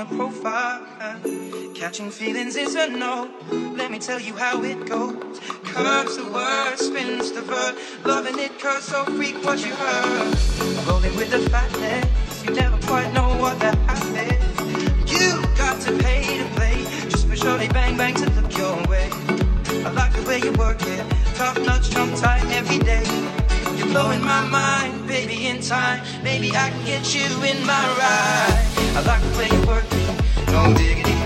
a profile. Catching feelings is a no. Let me tell you how it goes. Curves the word, spins the verb. Loving it, cause so freak what you heard. Rolling with the fatness. You never quite know what that happens. You got to pay to play. Just for surely bang bang to look your way. I like the way you work it. Tough nuts, jump tight every day. Blowing my mind, baby, in time. Maybe I can get you in my ride. I like the way you work me, no diggity.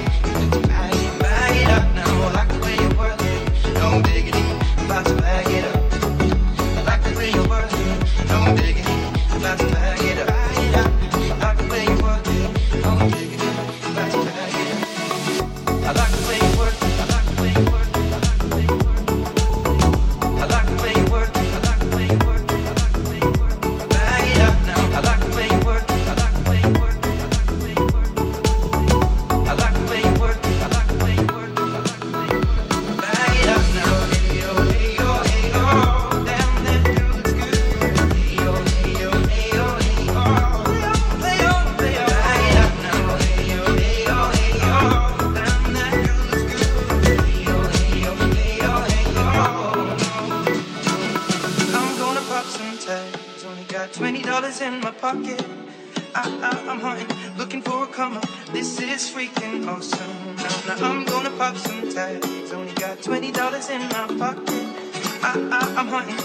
I'm hunting.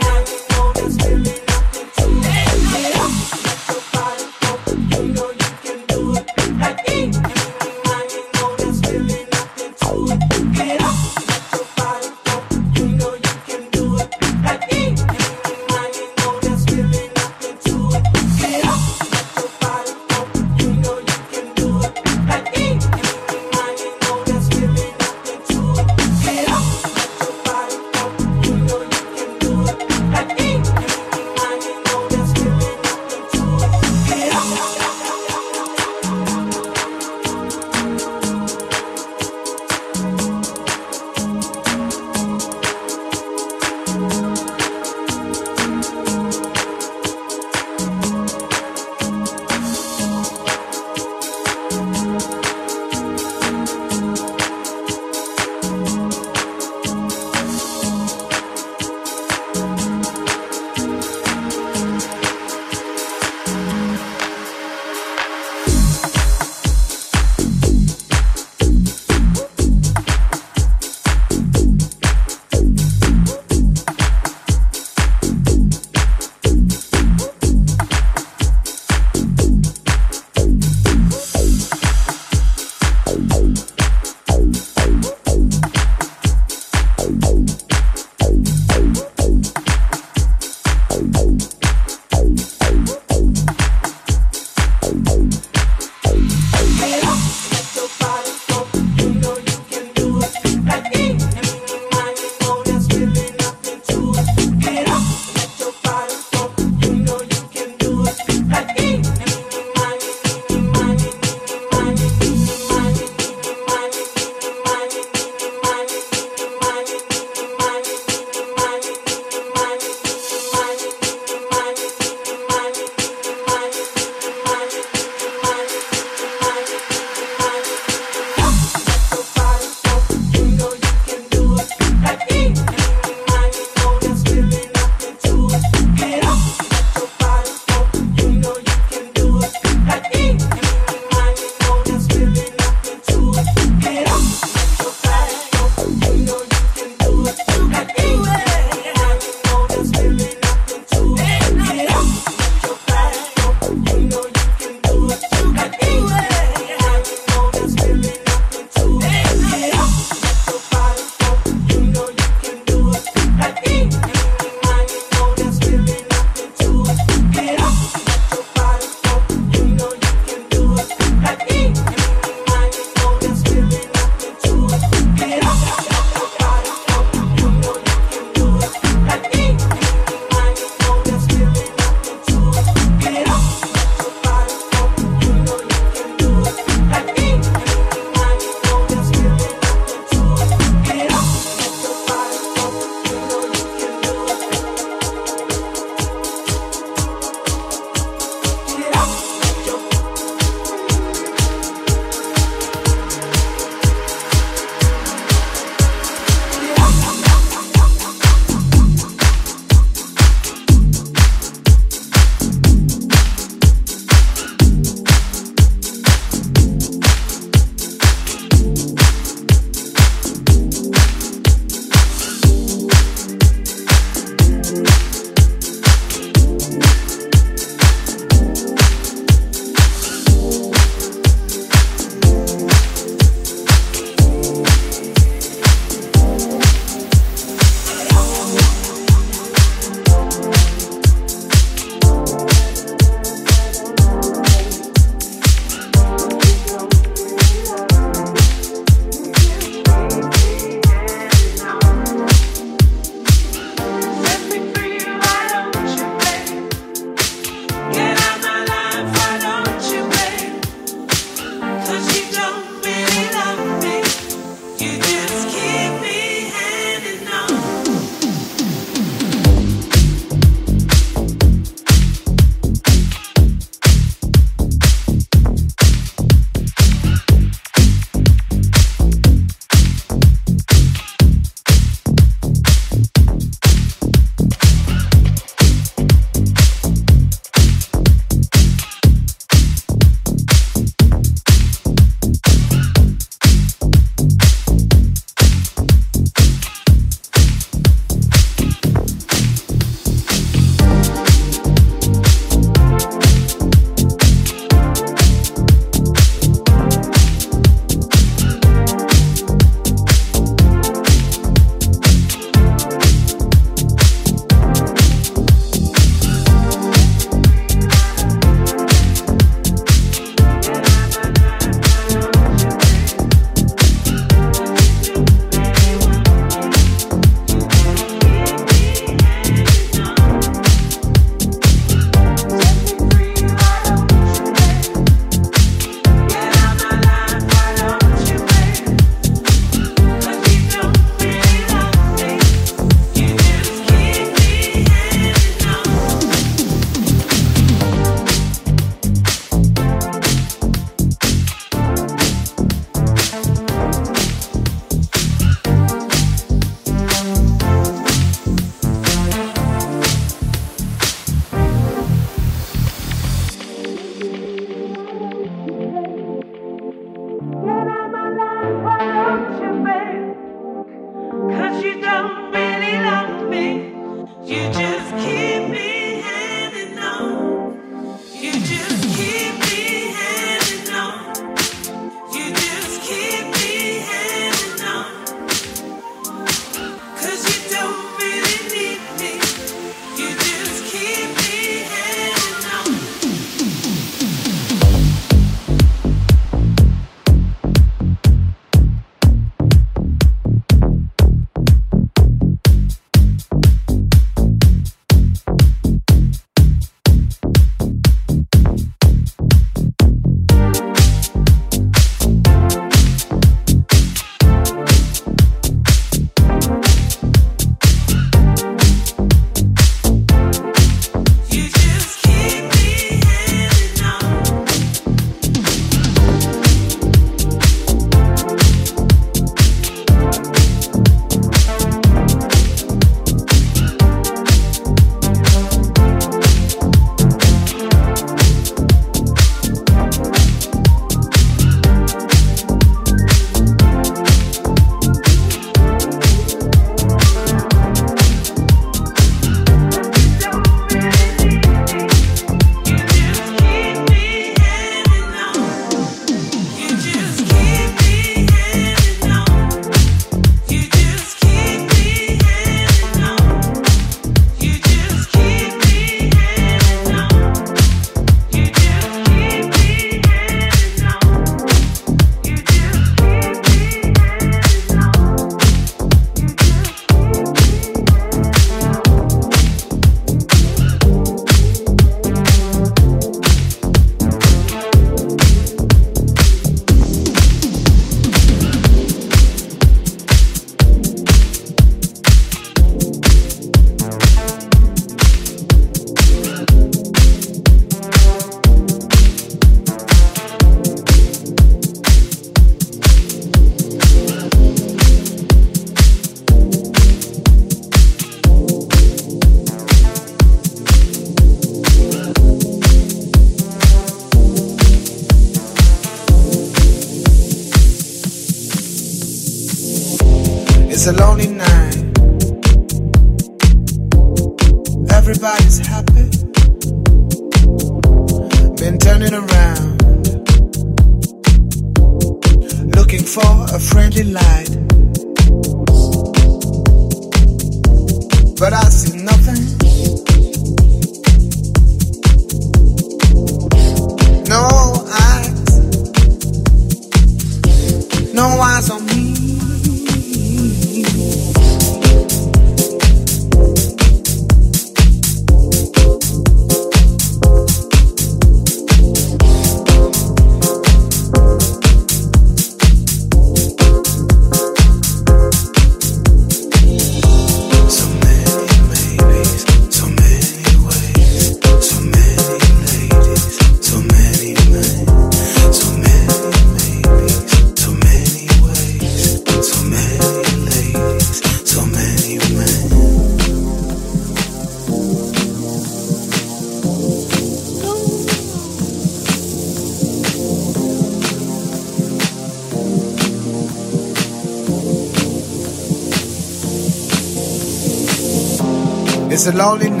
It's a lonely night.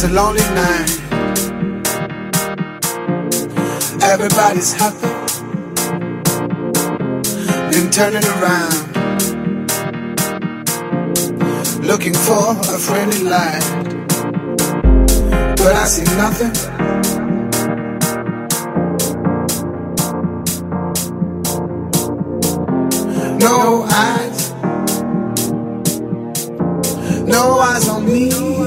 It's a lonely night. Everybody's happy. Then turning around. Looking for a friendly light. But I see nothing. No eyes. No eyes on me.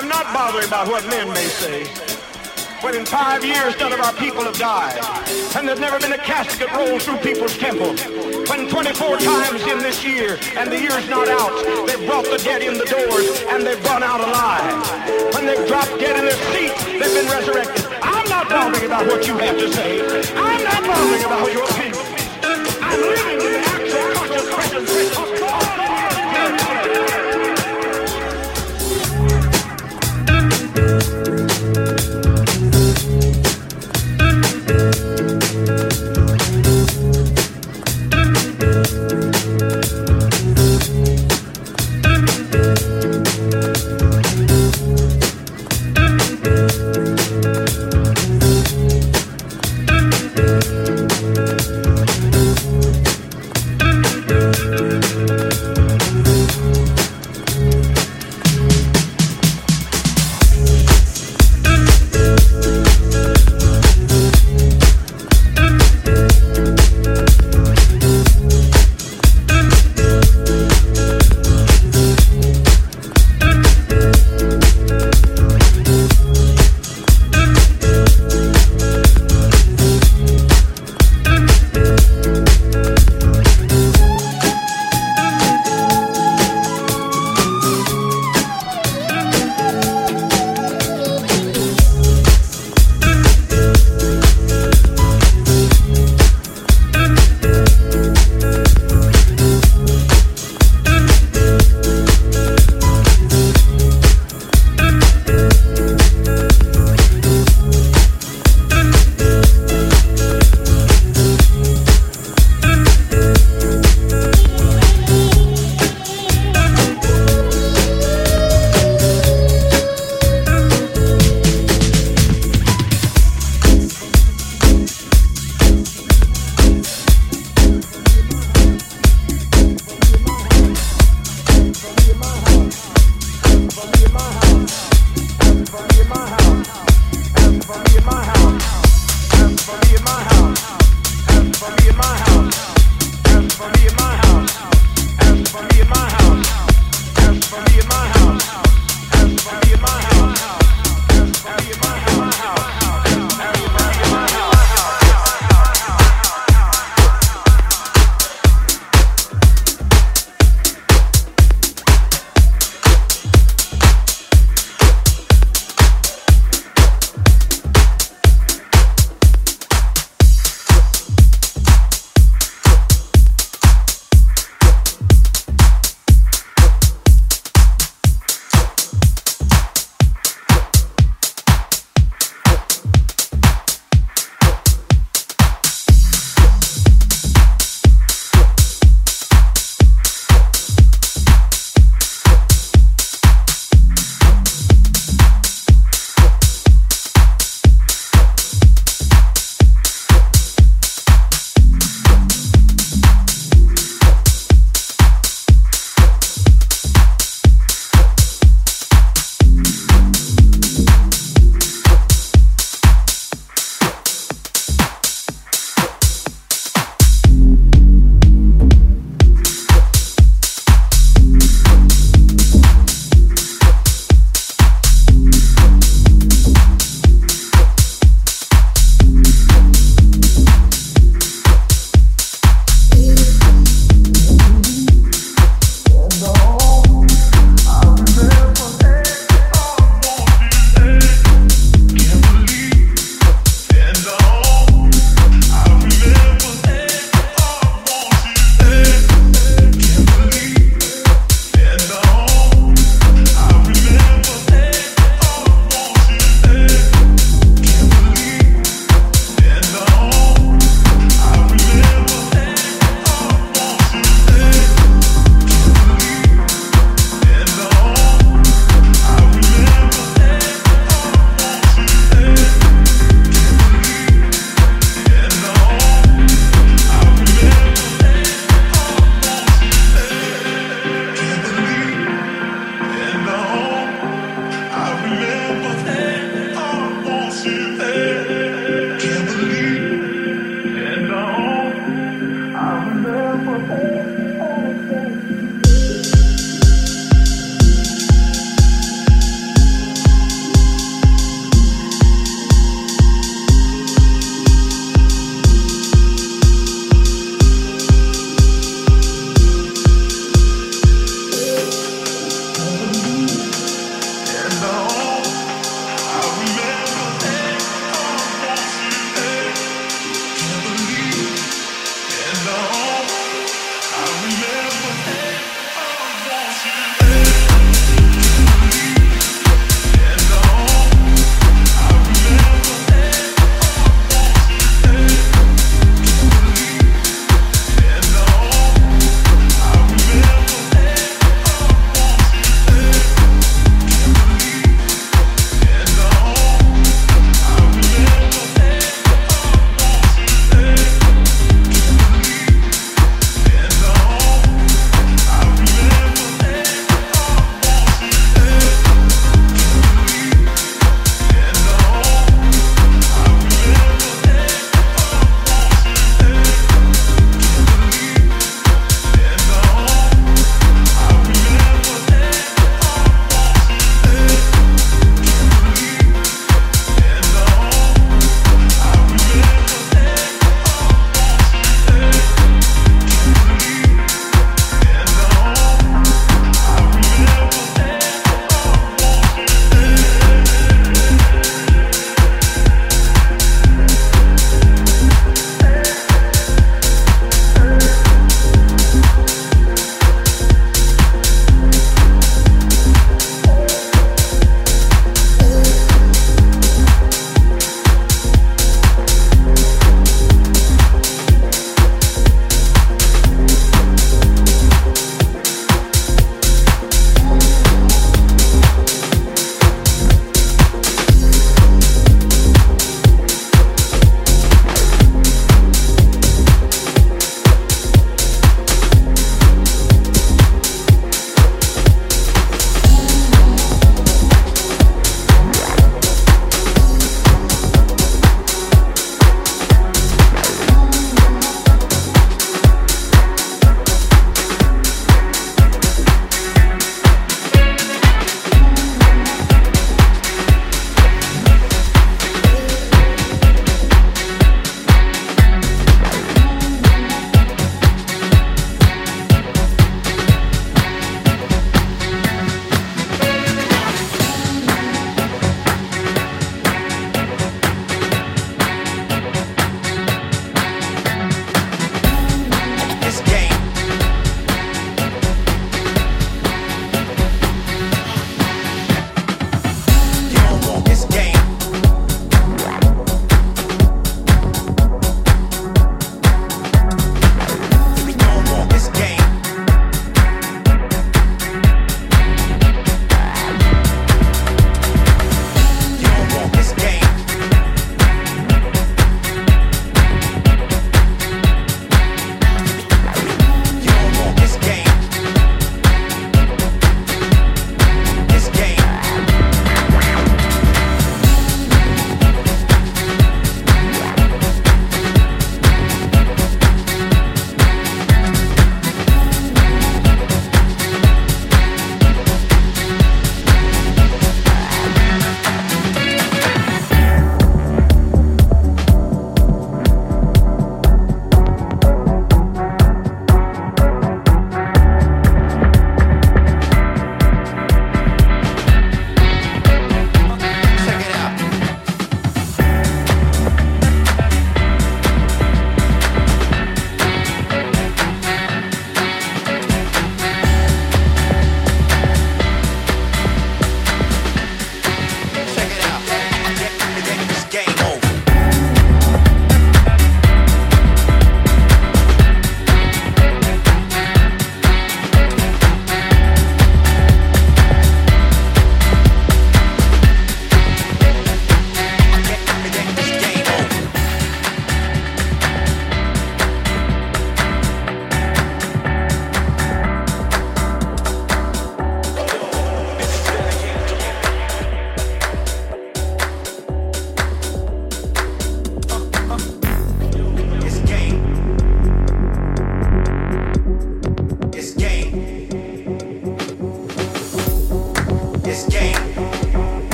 I'm not bothering about what men may say. When in five years none of our people have died, and there's never been a casket rolled through people's temple. When 24 times in this year, and the year's not out, they've brought the dead in the doors, and they've run out alive. When they've dropped dead in their seats, they've been resurrected. I'm not bothering about what you have to say. I'm not bothering about your opinion. I'm living in the actual conscious presence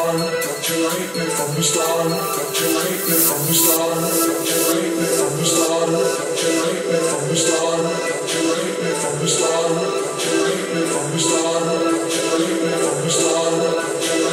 start, don't you hate me from the start, don't you hate me from the start, don't you hate me from the start, don't you hate me from the start, don't you hate me from the start, don't you hate me from the start, don't you hate me from the start, you